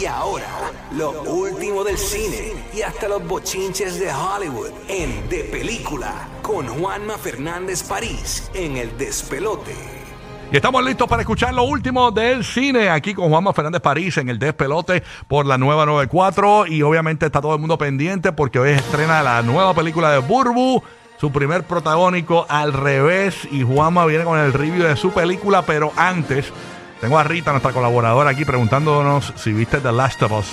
Y ahora, lo último del cine y hasta los bochinches de Hollywood en De Película con Juanma Fernández París en El Despelote. Y estamos listos para escuchar lo último del cine aquí con Juanma Fernández París en el Despelote por la nueva 94 y obviamente está todo el mundo pendiente porque hoy estrena la nueva película de Burbu, su primer protagónico al revés y Juanma viene con el review de su película, pero antes tengo a Rita, nuestra colaboradora aquí preguntándonos si viste The Last of Us.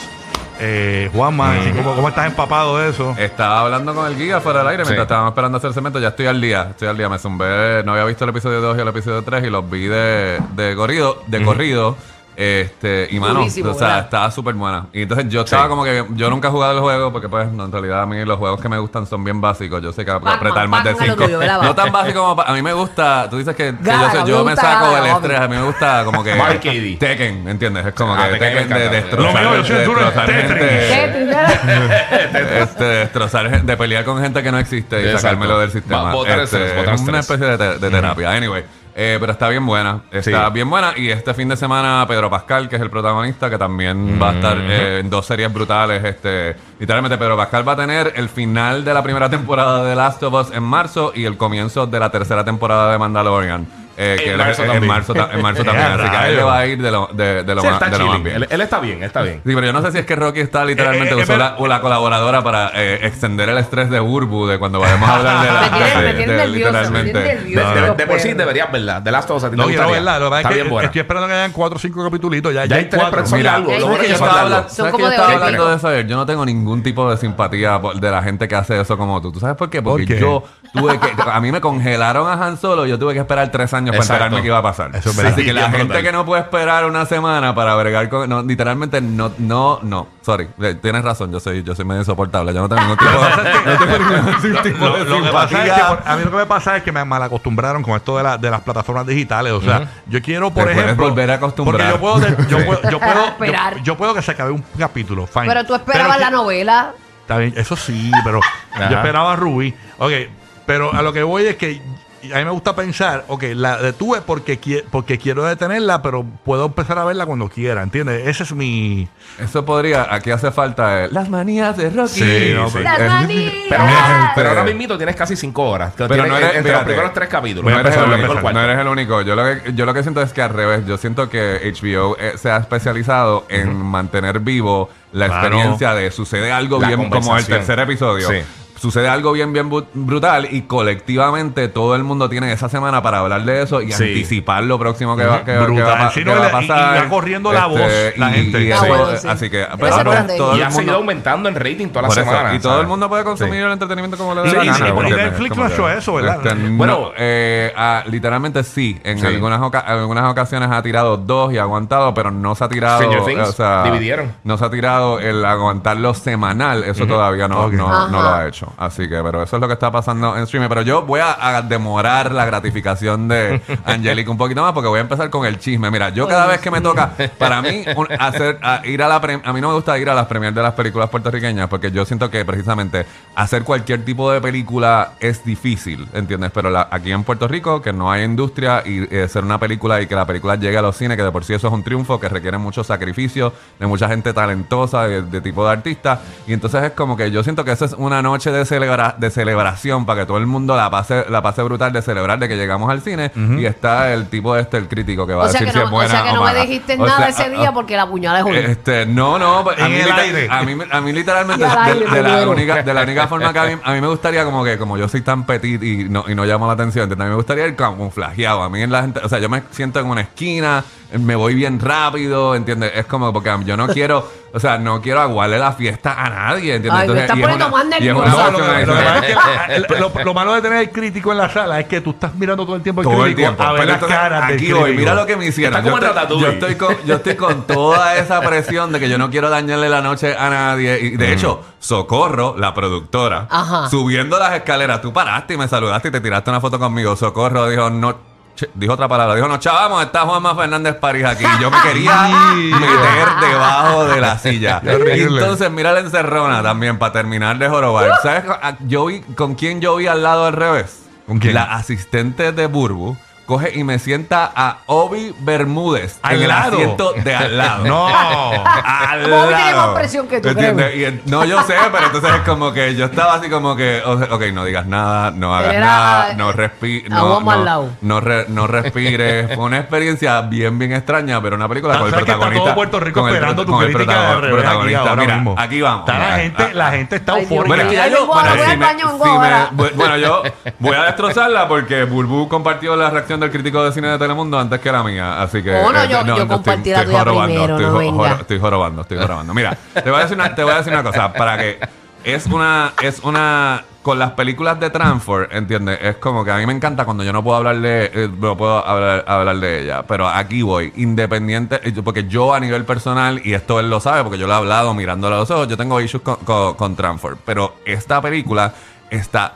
Eh, Juanma, ¿cómo, ¿cómo estás empapado de eso? Estaba hablando con el guía fuera del aire mientras estábamos esperando hacer el cemento. Ya estoy al día. Estoy al día. Me zumbé. No había visto el episodio 2 y el episodio 3 y los vi de, de corrido. De corrido. Este, y mano, Durísimo, o sea, ¿verdad? estaba súper buena. Y entonces yo estaba Sí. como que yo nunca he jugado el juego porque pues no, en realidad a mí los juegos que me gustan son bien básicos. Yo sé que Pac-Man, apretar más de Pac-Man es lo 5. tuyo, ¿verdad? No tan básico como pa- a mí me gusta, tú dices que, que Gala, yo, sé- me yo me gusta saco Gala, el papi. estrés, a mí me gusta como que Arcade. Tekken, ¿entiendes? Es como Ah, que Tekken me Tekken de encanta. destrozar, Lo mío, yo soy de duro en destrozar Tetris. gente este, destrozar, gen- de pelear con gente que no existe y Exacto. sacármelo del sistema. Va- botar Este, estrés, botar es una estrés. especie de, te- de terapia. Anyway. Eh, pero está bien buena, está Sí. bien buena y este fin de semana Pedro Pascal, que es el protagonista, que también va a estar eh, en dos series brutales, este, literalmente Pedro Pascal va a tener el final de la primera temporada de Last of Us en marzo y el comienzo de la tercera temporada de Mandalorian. Eh, que En él- marzo en también. marzo, en marzo también, así que a él le va a ir de lo, de, de lo, Sí, más, está de lo más chilling. bien. Él, él está bien, está bien. Sí, pero yo no sé si es que Rocky está literalmente Eh, eh, usó pero- la, o la colaboradora para eh, extender el estrés de Burbu de cuando vayamos a hablar de la Me tiene- nervioso, me tiene literalmente. De, por sí deberías verla. De Last of Us a ti te No quiero verla, lo que Está es bien que buena. estoy esperando que hayan 4 o 5 capítulos. Ya, Ya hay hay tres 4. personas Mira, algo. Que Yo estaba hablando- Son ¿sabes como qué yo de eso? Yo no tengo ningún tipo de simpatía por- de la gente que hace eso como tú. ¿Tú sabes por qué? Porque yo tuve que... A mí me congelaron a Han Solo yo tuve que esperar tres años para Exacto. enterarme qué iba a pasar. Eso es verdad. Así que la gente brutal. que no puede esperar una semana para bregar con... No, literalmente no, no, no. Sorry. Eh, Tienes razón. Yo soy, yo soy medio insoportable. Yo no tengo ningún tipo de... no tengo ningún tipo Lo, de lo que pasa es que simpatía. por- a mí lo que me pasa es que me malacostumbraron con esto de, la- de las plataformas digitales. O sea, yo quiero, por Te ejemplo. volver a acostumbrar. Porque yo puedo, de- yo, puedo, yo, puedo, Esperar. yo, yo puedo que se acabe un capítulo. Fine. Pero tú esperabas Pero la novela. Está bien, eso sí, pero yo esperaba a Ruby. Ok, pero a lo que voy es que a mí me gusta pensar, ok, la detuve porque, qui- porque quiero detenerla, pero puedo empezar a verla cuando quiera, ¿entiendes? Ese es mi... Eso podría, aquí hace falta eh, las manías de Rocky. Sí, no, pero- Las Eh, manías. Pero, pero ahora mismo tienes casi cinco horas. Pero Tienes- no eres- entre los primeros tres capítulos. No eres, el empezar único, con el cuarto. no eres el único. Yo lo, que, yo lo que siento es que al revés. Yo siento que HBO eh, se ha especializado en mantener vivo la Claro. experiencia de sucede algo La bien como el tercer episodio. Sí. Sucede algo bien, bien brutal y colectivamente todo el mundo tiene esa semana para hablar de eso y Sí. anticipar lo próximo que va, que, que Brutal. va, a pa- Sí, que no, va a y- y pasar. Este, va corriendo la voz la gente. y Ah, bueno, sí. Así que, pero todo Y el ha seguido aumentando en rating toda la eso, semana. y todo ¿sabes? el mundo puede consumir Sí. el entretenimiento como le dé Sí, la gana. y. Netflix no ha hecho eso, ¿verdad? Este, no, Bueno. eh, ah, literalmente sí. En Sí. algunas, oca- algunas ocasiones ha tirado dos y ha aguantado, pero no se ha tirado. Eh, o sea, dividieron. No se ha tirado el aguantarlo semanal. Eso todavía no lo ha hecho. Así que, pero eso es lo que está pasando en streaming. Pero yo voy a, a demorar la gratificación de Angélica un poquito más porque voy a empezar con el chisme. Mira, yo cada vez que me toca, para mí, un- hacer, a- ir a la pre- a mí no me gusta ir a las premiers de las películas puertorriqueñas porque yo siento que precisamente hacer cualquier tipo de película es difícil, ¿entiendes? Pero la- aquí en Puerto Rico, que no hay industria y eh, hacer una película y que la película llegue a los cines, que de por sí eso es un triunfo, que requiere mucho sacrificio de mucha gente talentosa, de, de tipo de artista. Y entonces es como que yo siento que eso es una noche de, celebra de celebración para que todo el mundo la pase, la pase brutal de celebrar de que llegamos al cine y está el tipo este, el crítico que va O a decir que si es no, o buena sea que o no me mala. dijiste O nada sea, ese ah, día ah, porque la puñalada es jodida. este, no, no, a En mí, aire. a mí, a mí literalmente de, de la única, de la única forma que a mí, a mí me gustaría como que como yo soy tan petit y no, y no llamo la atención, ¿entiendes? a mí me gustaría ir camuflajeado. A mí en la gente, o sea, yo me siento en una esquina, me voy bien rápido, ¿entiendes? Es como porque yo no quiero, o sea, no quiero aguarle la fiesta a nadie, ¿entiendes? Ay, me estás poniendo más nerviosa. No, lo, malo de tener el crítico en la sala es que tú estás mirando todo el tiempo el todo el crítico tiempo. a ver Pero las entonces, caras del aquí voy, crítico. mira lo que me hicieron. Está como Yo yo estoy con, yo estoy con toda esa presión de que yo no quiero dañarle la noche a nadie. Y de hecho, Socorro, la productora, Ajá. subiendo las escaleras, tú paraste y me saludaste y te tiraste una foto conmigo. Socorro dijo, no. Dijo otra palabra, dijo, no, chavamos, está Juanma Fernández París aquí. Yo me quería meter debajo de la silla. Y entonces, mira la encerrona también, para terminar de jorobar. ¿Sabes a- yo vi, con quién yo vi al lado al revés? ¿Con quién? La asistente de Burbu coge y me sienta a Obi Bermúdez Al en el lado. asiento de al lado. No. Al Bobby tiene lado. más presión que tú, ¿Entiendes? Y el- no, yo sé, pero entonces es como que yo estaba así como que, o sea, ok, no digas nada, no hagas Era nada, a- no respires, no, Juanma al no, lado. no, re- no respires. Fue una experiencia bien, bien extraña, pero una película Ah, con el ¿sabes que está protagonista. todo Puerto Rico con el esperando tu con el crítica de revés aquí protagonista. ahora Mira, mismo. aquí vamos. Está la mira, gente, ah, la gente está Ay, Dios bueno, es que ya Ay, yo, bueno, voy si al me- baño, vengo si me- ahora. bu- bueno, yo voy a destrozarla porque Bulbu compartió la reacción del crítico de cine de Telemundo antes que la mía, así que Oh, no, eh, yo- yo compartí la tuya jorobando, primero, estoy, no venga. estoy jorobando, estoy jorobando. Mira, te voy a decir una, te voy a decir una cosa para que es una es una con las películas de Transform, ¿entiendes? Es como que a mí me encanta cuando yo no puedo hablar de eh, no puedo hablar, hablar de ella, pero aquí voy, independiente eh, porque yo a nivel personal y esto él lo sabe porque yo lo he hablado mirándole a los ojos, yo tengo issues con, con, con pero esta película está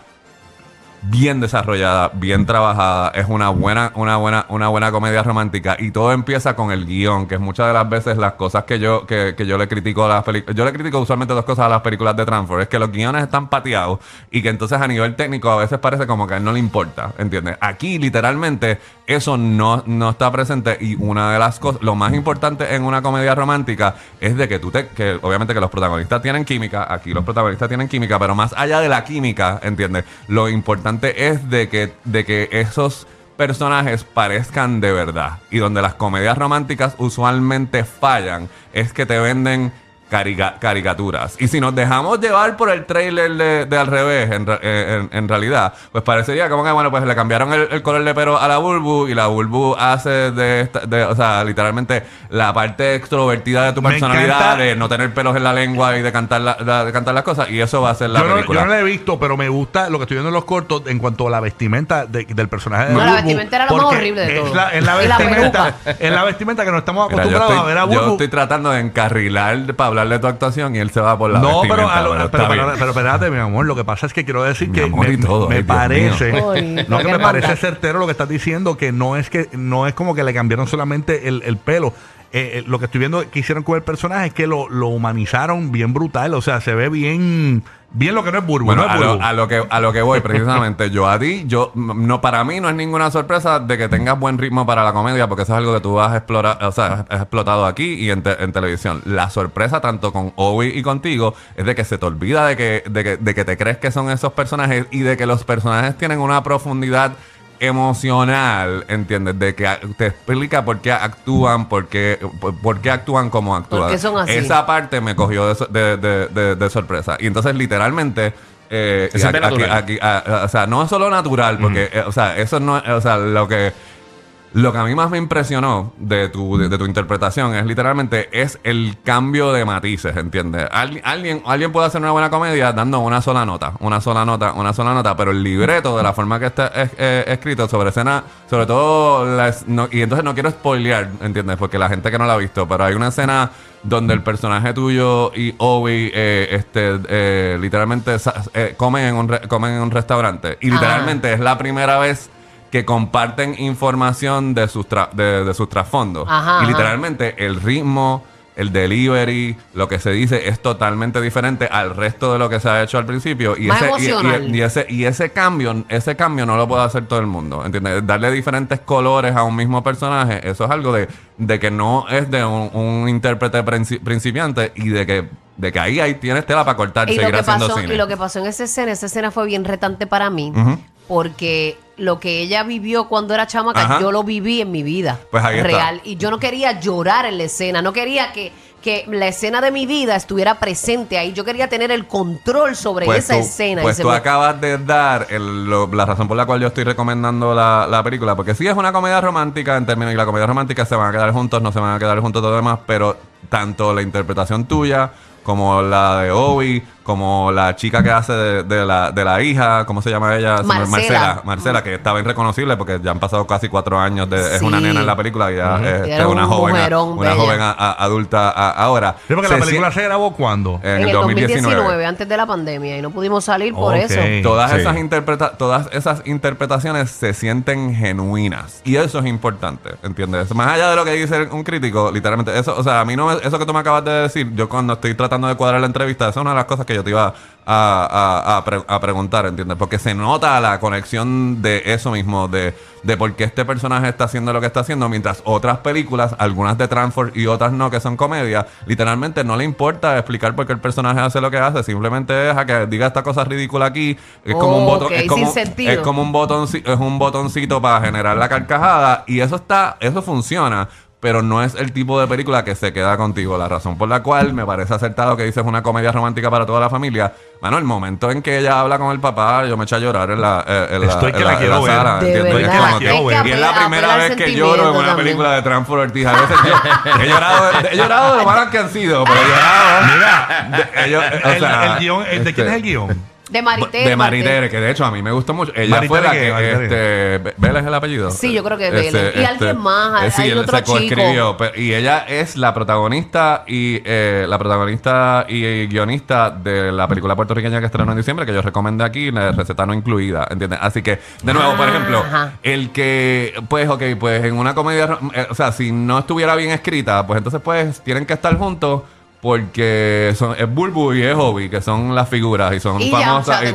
bien desarrollada, bien trabajada, es una buena, una buena, una buena comedia romántica y todo empieza con el guion, que es muchas de las veces las cosas que yo, que, que yo le critico a las películas, yo le critico usualmente dos cosas a las películas de Transform, es que los guiones están pateados y que entonces a nivel técnico a veces parece como que a él no le importa, ¿entiendes? Aquí literalmente eso no, no está presente y una de las cosas, lo más importante en una comedia romántica es de que tú te, que obviamente que los protagonistas tienen química, aquí los protagonistas tienen química, pero más allá de la química, ¿entiendes? Lo importante es de que, de que esos personajes parezcan de verdad. Y donde las comedias románticas usualmente fallan es que te venden carica- caricaturas. Y si nos dejamos llevar por el trailer de, de al revés, en, re- eh, en- en realidad, pues parecería como que, bueno, pues le cambiaron el, el color de pelo a la Bulbu y la Bulbu hace de, esta- de- o sea, literalmente la parte extrovertida de tu Me personalidad, encanta- de no tener pelos en la lengua y de cantar, la- la- de cantar las cosas, y eso va a ser la Yo no, yo no la he visto, pero me gusta lo que estoy viendo en los cortos en cuanto a la vestimenta de- del personaje de No, la Burbu, vestimenta era lo más horrible de todo. La, es la la vestimenta, peluca. es la vestimenta que no estamos Mira, yo acostumbrados estoy, a ver a yo Burbu. estoy tratando de encarrilar para hablar de tu actuación y él se va por la No, pero, vestimenta, a lo- pero pero, está pero, bien. pero espérate, mi amor. Lo que pasa es que quiero decir Mi que amor me, y todo, me ay, Dios parece, mío. no que me parece certero lo que estás diciendo, que no es que no es como que le cambiaron solamente el, el pelo. Eh, eh, lo que estoy viendo que hicieron con el personaje es que lo, lo humanizaron bien brutal. O sea, se ve bien, bien lo que no es Burbu. Bueno, no es a lo, Burbu. a lo que a lo que voy precisamente, yo a ti, yo no para mí no es ninguna sorpresa de que tengas buen ritmo para la comedia, porque eso es algo que tú has explorado, o sea, has explotado aquí y en, te- en televisión. La sorpresa tanto con Obi y contigo es de que se te olvida de que, de que de que te crees que son esos personajes y de que los personajes tienen una profundidad emocional, ¿entiendes? De que te explica por qué actúan, por qué, por, por qué actúan como actúan. qué son así? Esa parte me cogió de, de- de- de- de sorpresa. Y entonces, literalmente, eh, aquí- aquí- a- a- o sea, no es solo natural, porque, eh, o sea, eso no es, o sea, lo que, lo que a mí más me impresionó de tu, de, de tu interpretación es literalmente es el cambio de matices, ¿entiendes? Al- alguien, alguien puede hacer una buena comedia dando una sola nota, una sola nota, una sola nota, pero el libreto de la forma que está es- eh, escrito sobre escena, sobre todo, las- no- y entonces no quiero spoilear, ¿entiendes? Porque la gente que no la ha visto, pero hay una escena donde el personaje tuyo y Obi eh, este, eh, literalmente eh, comen, en un re- comen en un restaurante y literalmente es la primera vez que comparten información de sus, tra- de, de sus trasfondos. Ajá, y ajá. literalmente el ritmo, el delivery, lo que se dice es totalmente diferente al resto de lo que se ha hecho al principio. Y, Más ese, y- y- emocional. y ese, y ese cambio, ese cambio no lo puede hacer todo el mundo. ¿Entiendes? Darle diferentes colores a un mismo personaje, eso es algo de, de que no es de un, un intérprete princi- principiante y de que, de que ahí, ahí tienes tela para cortar y Y lo, seguir que haciendo pasó, cine. y lo que pasó en esa escena, esa escena fue bien retante para mí, porque lo que ella vivió cuando era chamaca, Ajá. yo lo viví en mi vida Pues ahí está. real. Y yo no quería llorar en la escena, no quería que, que la escena de mi vida estuviera presente ahí. Yo quería tener el control sobre esa tú, escena. Pues tú me- acabas de dar el- lo- la razón por la cual yo estoy recomendando la, la película. Porque sí es una comedia romántica en términos y la comedia romántica se van a quedar juntos, no se van a quedar juntos todo lo demás. Pero tanto la interpretación tuya como la de Obi, como la chica que hace de, de la, de la hija, ¿cómo se llama ella? Marcela. Marcela, Marcela, que estaba irreconocible porque ya han pasado casi cuatro años. De, Es una nena en la película y ya es este, una un joven, una joven a- a- adulta a- ahora. Sí, porque Se la película se grabó cuando. en, en el 2019, antes de la pandemia, y no pudimos salir por eso. Todas, Sí. esas interpreta todas esas interpretaciones se sienten genuinas. Y eso es importante, ¿entiendes? Más allá de lo que dice un crítico, literalmente, eso, o sea, a mí no me- eso que tú me acabas de decir, yo cuando estoy tratando de cuadrar la entrevista, esa es una de las cosas que que yo te iba a, a- a pre- a preguntar, ¿entiendes? Porque se nota la conexión de eso mismo, de, de por qué este personaje está haciendo lo que está haciendo, mientras otras películas, algunas de Transform y otras no, que son comedias, literalmente no le importa explicar por qué el personaje hace lo que hace, simplemente deja que diga esta cosa ridícula aquí, es como un botón, es como, es como un botoncito, es un botoncito para generar la carcajada y eso está, eso funciona. Pero no es el tipo de película que se queda contigo. La razón por la cual me parece acertado que dices una comedia romántica para toda la familia. Bueno, el momento en que ella habla con el papá, yo me eché a llorar en la, eh, en la, Estoy que en la en quiero ver. Y es verdad. como que- Es que y es la primera vez que lloro en una también. película de Transfer Ortiz. A veces yo he llorado, he llorado de lo malas que han sido, pero he llorado. Mira, de- ellos- o el, sea, el guion, ¿de quién es el guion? De Maritere. de Maritere, que de hecho a mí me gustó mucho. Ella Maritere fue la que, este, ¿Vela es el apellido? Sí, yo creo que es Ese, Vélez. Y alguien más, eh, sí, hay él otro se coescribió, y ella es la protagonista y eh, la protagonista y guionista de la película puertorriqueña que estrenó en diciembre, que yo recomendé aquí, la receta no incluida, ¿entiendes? Así que, de nuevo, por Ah, ejemplo, ajá. el que, pues, ok, pues en una comedia, eh, o sea, si no estuviera bien escrita, pues entonces, pues, tienen que estar juntos. Porque son, es Bulbu y es Hobby, que son las figuras y son Y famosas y ¿te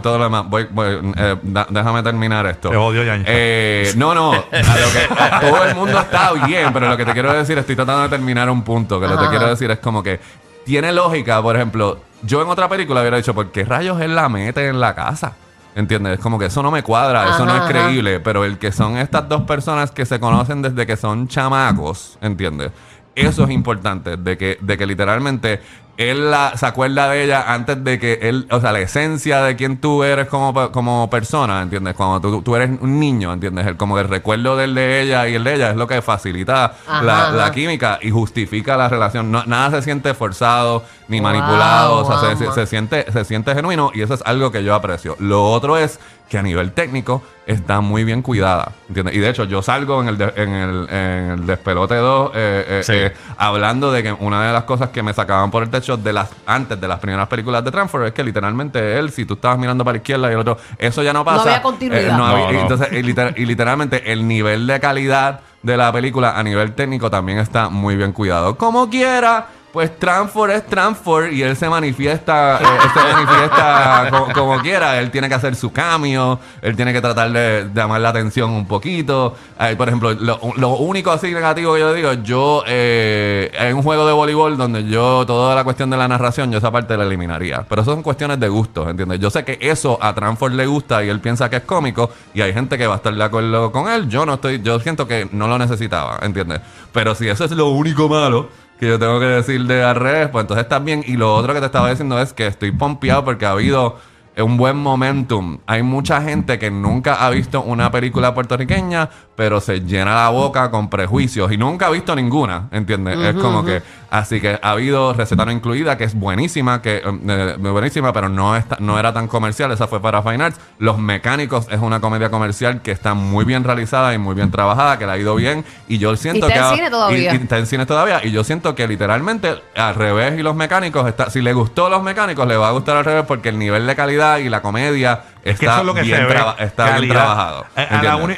todo, lo demás. Voy, voy, eh, da- déjame terminar esto. Te odio, Yamcha. Eh, no, no. a lo que- a todo el mundo está bien, pero lo que te quiero decir, estoy tratando de terminar un punto. Que lo que Ajá. quiero decir es como que tiene lógica, por ejemplo, yo en otra película hubiera dicho, ¿por qué rayos él la mete en la casa? ¿Entiendes? Es como que eso no me cuadra, eso no es ajá. creíble, pero el que son estas dos personas que se conocen desde que son chamacos, ¿entiendes? Eso es importante, de que, de que literalmente él la, se acuerda de ella antes de que él, o sea, la esencia de quién tú eres como, como persona, ¿entiendes? Cuando tú, tú eres un niño, ¿entiendes? El, como el recuerdo del de ella y el de ella es lo que facilita Ajá, la, ajá. la química y justifica la relación. No- nada se siente forzado ni Wow, manipulado, o sea, se- se siente, se siente genuino y eso es algo que yo aprecio. Lo otro es que a nivel técnico está muy bien cuidada, ¿entiendes? Y de hecho yo salgo en el, de- en el, en el Despelote 2 eh, eh, Sí. eh, hablando de que una de las cosas que me sacaban por el techo de las antes de las primeras películas de Transfer es que literalmente él, si tú estabas mirando para la izquierda y el otro, eso ya no pasa. había continuidad. no había- No, no. Entonces, y, liter- y literalmente el nivel de calidad de la película a nivel técnico también está muy bien cuidado. Como quiera, pues Transfor es Transfor y él se manifiesta, eh, se manifiesta co- como, quiera. Él tiene que hacer su cambio, él tiene que tratar de, llamar la atención un poquito. Por ejemplo, lo, único así negativo que yo digo, yo eh, en un juego de voleibol donde yo toda la cuestión de la narración, yo esa parte la eliminaría. Pero eso son cuestiones de gustos, ¿entiendes? Yo sé que eso a Transfor le gusta y él piensa que es cómico y hay gente que va a estar de acuerdo con él. Yo no estoy, yo siento que no lo necesitaba, ¿entiendes? Pero si eso es lo único malo que yo tengo que decir de al revés, pues entonces bien. Y lo otro que te estaba diciendo es que estoy pompeado porque ha habido un buen momentum. Hay mucha gente que nunca ha visto una película puertorriqueña, pero se llena la boca con prejuicios y nunca ha visto ninguna, ¿entiendes? es como que, así que ha habido receta no incluida, que es buenísima, que eh, eh, buenísima, pero no, está, no era tan comercial, esa fue para Fine Arts. Los Mecánicos es una comedia comercial que está muy bien realizada y muy bien trabajada, que le ha ido bien, y yo siento está que... en ha- cine todavía. y- y está en cine todavía, y yo siento que literalmente al revés y los Mecánicos, está, si le gustó los Mecánicos, le va a gustar al revés porque el nivel de calidad y la comedia Es que está, eso es lo que bien, se ve. traba- está bien calidad. trabajado.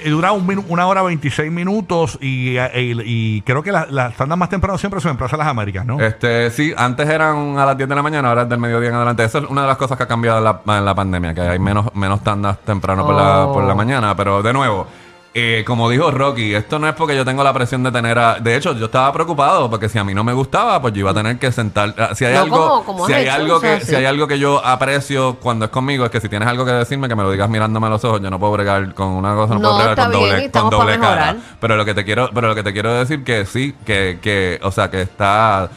Dura un minu- una hora 26 minutos y, y- y creo que las tandas más temprano siempre son en Plaza Las Américas, ¿no? Este, sí, antes eran a las 10 de la mañana, ahora es del mediodía en adelante. Eso es una de las cosas que ha cambiado en la, en la pandemia, que hay menos, menos tandas temprano por, la, Oh. por la mañana. Pero de nuevo, eh, como dijo Rocky, esto no es porque yo tengo la presión de tener a... De hecho, yo estaba preocupado porque si a mí no me gustaba, pues yo iba a tener que sentar... ah, Si hay No, algo, como si hay hecho, algo o sea, que, sí. si hay algo que yo aprecio cuando es conmigo, es que si tienes algo que decirme, que me lo digas mirándome a los ojos. Yo no puedo bregar con una cosa, no, No, puedo bregar con bien, doble, con doble cara. Pero lo que te quiero, pero lo que te quiero decir que sí, que, que, o sea, que está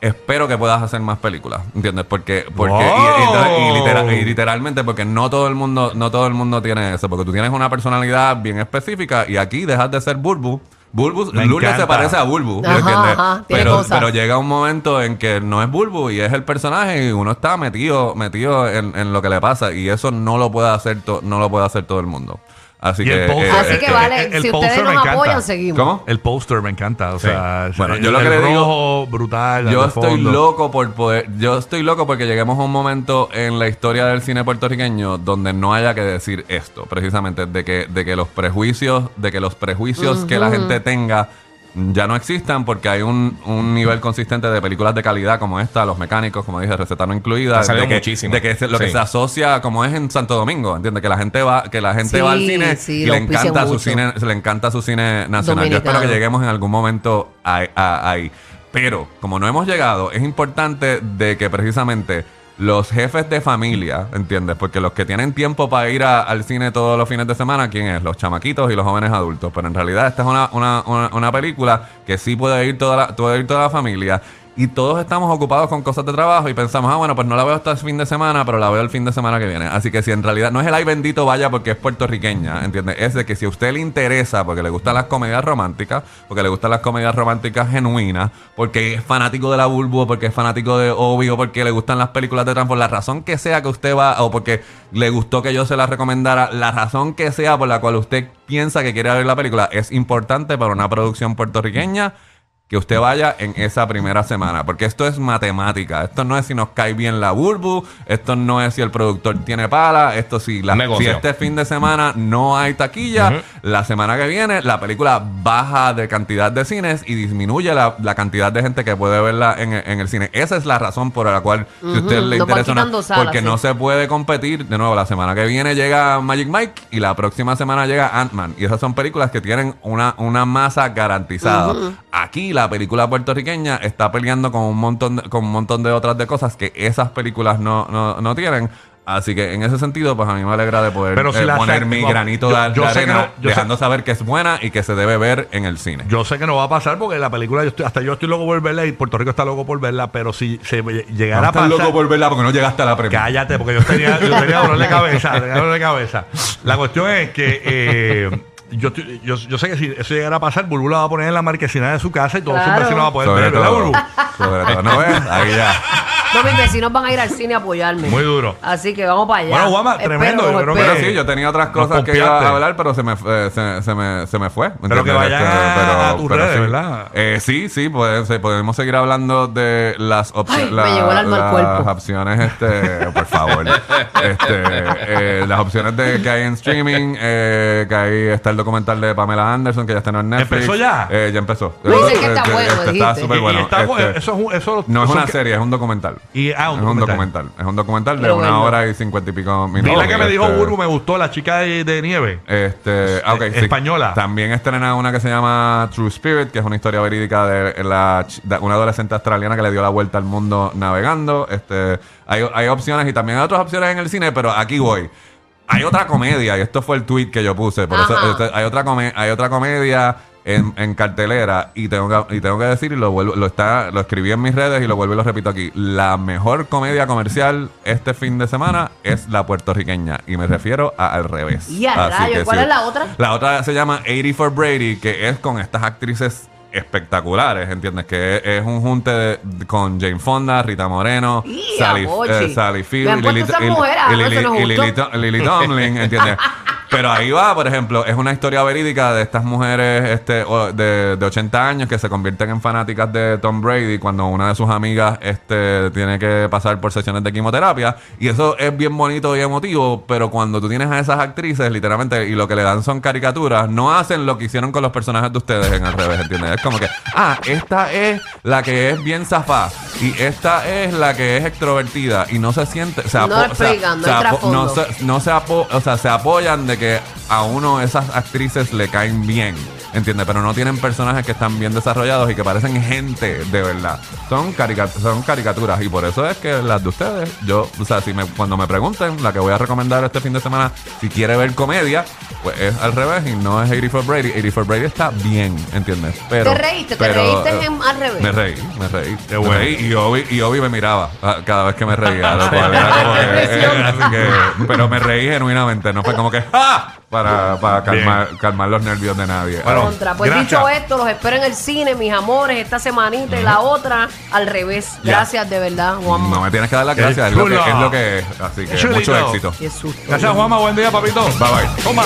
espero que puedas hacer más películas, ¿entiendes? Porque, porque y- y, y litera- y literalmente porque no todo el mundo, no todo el mundo tiene eso, porque tú tienes una personalidad bien específica y aquí dejas de ser Bulbu. Bulbu, Me Lourdes se parece a Bulbu, ¿me Ajá, pero, pero llega un momento en que no es Bulbu y es el personaje y uno está metido, metido en, en lo que le pasa y eso no lo puede hacer, to- no lo puede hacer todo el mundo. Así Y que, eh, Así eh, que eh, vale, el- el si ustedes me nos apoyan, seguimos. ¿Cómo? El póster me encanta, o sea, Bueno, el- yo lo que el le digo- rojo brutal. Yo estoy fondo. loco por poder. Yo estoy loco porque lleguemos a un momento en la historia del cine puertorriqueño donde no haya que decir esto, precisamente, de que, de que los prejuicios, de que los prejuicios que la gente tenga ya no existan porque hay un, un nivel consistente de películas de calidad como esta, Los Mecánicos, como dije, Receta no incluida, de que, muchísimo. de que lo que Sí. se asocia como es en Santo Domingo, ¿entiendes? Que la gente va que la gente Sí, va al cine sí, y le encanta su cine, se le encanta su cine nacional. Yo espero que lleguemos en algún momento a- a- ahí. Pero como no hemos llegado, es importante de que precisamente los jefes de familia, ¿entiendes? Porque los que tienen tiempo para ir al cine todos los fines de semana, ¿quién es? Los chamaquitos y los jóvenes adultos. Pero en realidad esta es una, una, una, una película que sí puede ir toda la, puede ir toda la familia. Y todos estamos ocupados con cosas de trabajo y pensamos, ah, bueno, pues no la veo hasta el fin de semana, pero la veo el fin de semana que viene. Así que si en realidad no es el ay bendito vaya porque es puertorriqueña, ¿entiendes? Es de que si a usted le interesa porque le gustan las comedias románticas, porque le gustan las comedias románticas genuinas, porque es fanático de la Bulbo, porque es fanático de Obi, o porque le gustan las películas de Transform, la razón que sea que usted va, o porque le gustó que yo se la recomendara, la razón que sea por la cual usted piensa que quiere ver la película, es importante para una producción puertorriqueña que usted vaya en esa primera semana, porque esto es matemática, esto no es si nos cae bien la burbu, esto no es si el productor tiene pala, esto si, la, si este fin de semana no hay taquilla, la semana que viene la película baja de cantidad de cines y disminuye la, la cantidad de gente que puede verla en, en el cine. Esa es la razón por la cual, si a usted le interesa, una- salas, porque sí. no se puede competir. De nuevo, la semana que viene llega Magic Mike y la próxima semana llega Ant-Man. Y esas son películas que tienen una, una masa garantizada. Aquí la película puertorriqueña está peleando con un montón de, con un montón de otras de cosas que esas películas no, no, no tienen. Así que en ese sentido, pues a mí me alegra de poder Pero si eh, la poner mi granito yo- de, yo de arena, no- yo sé- dejando saber que es buena y que se debe ver en el cine. Yo sé que no va a pasar porque la película, yo estoy- hasta yo estoy loco por verla y Puerto Rico está loco por verla, pero si se llegara no a pasar... loco por verla porque no llegaste a la premia. Cállate, porque yo tenía, yo tenía dolor de cabeza, tenía dolor de cabeza. La cuestión es que eh, yo, yo, yo sé que si eso llegara a pasar, Bulbu la va a poner en la marquesina de su casa y todos sus Claro. vecinos van a poder Sobre ver, ¿verdad, Bulbu? sobre todo. ¿No ves? Ahí ya. No, mis vecinos van a ir al cine a apoyarme. Muy duro. Así que vamos para allá. Bueno, Espero, tremendo, yo creo espero. Pero sí, yo tenía otras cosas que iba confiaste. a hablar, pero se me, fue- se, se me, se me fue. Pero que vayan a tus redes, sí. ¿verdad? Eh, sí, sí, pues, podemos seguir hablando de las Ay, opciones. me llegó el alma al cuerpo. opciones, este, por favor. este, eh, las opciones de que hay en streaming, eh, que ahí está el documental de Pamela Anderson, que ya está en Netflix. ¿Empezó ya? Eh, ya empezó. Dicen que está Este, bueno, este, está dijiste. súper Y- y bueno. está Este, eso es un- eso- no es eso una que- serie, es un documental. Y- ah, un es un documental. documental. Es un documental de Quiero una verlo. hora y cincuenta y pico minutos. Y la que me dijo Este, Burbu me gustó, la chica de, de nieve. este, ah, ok, sí. Española. También estrena una que se llama True Spirit, que es una historia verídica de, la, ch- de una adolescente australiana que le dio la vuelta al mundo navegando. Este, hay, hay opciones y también hay otras opciones en el cine, pero aquí voy. Hay otra comedia, y esto fue el tweet que yo puse. Por eso, Ajá. este, hay, otra come- hay otra comedia en, en cartelera, y tengo que, y tengo que decir, y lo, vuelvo, lo, está, lo escribí en mis redes y lo vuelvo y lo repito aquí. La mejor comedia comercial este fin de semana es la puertorriqueña, y me refiero a Al Revés. Y a rayos, ¿cuál es la otra? La otra se llama 80 for Brady, que es con estas actrices espectaculares, ¿entiendes? Que es, un junte de- con Jane Fonda, Rita Moreno, ¡Y, Sally, eh, Sally Field y ah, Lily, eso no es y Lily justo. To- Lily Tomlin, ¿entiendes? Pero ahí va, por ejemplo, es una historia verídica de estas mujeres este, de, de 80 años que se convierten en fanáticas de Tom Brady cuando una de sus amigas este, tiene que pasar por sesiones de quimioterapia. Y eso es bien bonito y emotivo, pero cuando tú tienes a esas actrices, literalmente, y lo que le dan son caricaturas, no hacen lo que hicieron con los personajes de ustedes en al revés, ¿entiendes? Es como que, ah, esta es la que es bien zafá y esta es la que es extrovertida y no se siente, o sea, No explican, no se no se, no se apo- o sea, se apoyan de que a uno esas actrices le caen bien, ¿entiendes? Pero no tienen personajes que están bien desarrollados y que parecen gente de verdad. Son, carica- son caricaturas y por eso es que las de ustedes, yo, o sea, si me, cuando me pregunten, la que voy a recomendar este fin de semana, si quiere ver comedia, pues es al revés y no es 80 for Brady. 80 for Brady está bien, ¿entiendes? Pero, ¿Te reíste? ¿Te pero, reíste eh, en- al revés? Me reí, me reí. Qué me reí y Obi, y Obi me miraba ah, cada vez que me reía. lo cual era como que- Depresión. así que- pero me reí genuinamente, no fue como que ¡ah! Para, para calmar, calmar los nervios de nadie. Bueno, Contra. Pues gracias. dicho esto, los espero en el cine, mis amores, esta semanita y la otra al revés. Ya. Gracias de verdad, Juan. no me tienes que dar las Qué gracias, es lo, que, chulo. es lo que es. Así que Chulito. mucho éxito. Qué susto. Gracias, Juanma. Buen día, papito. Bye bye. Toma.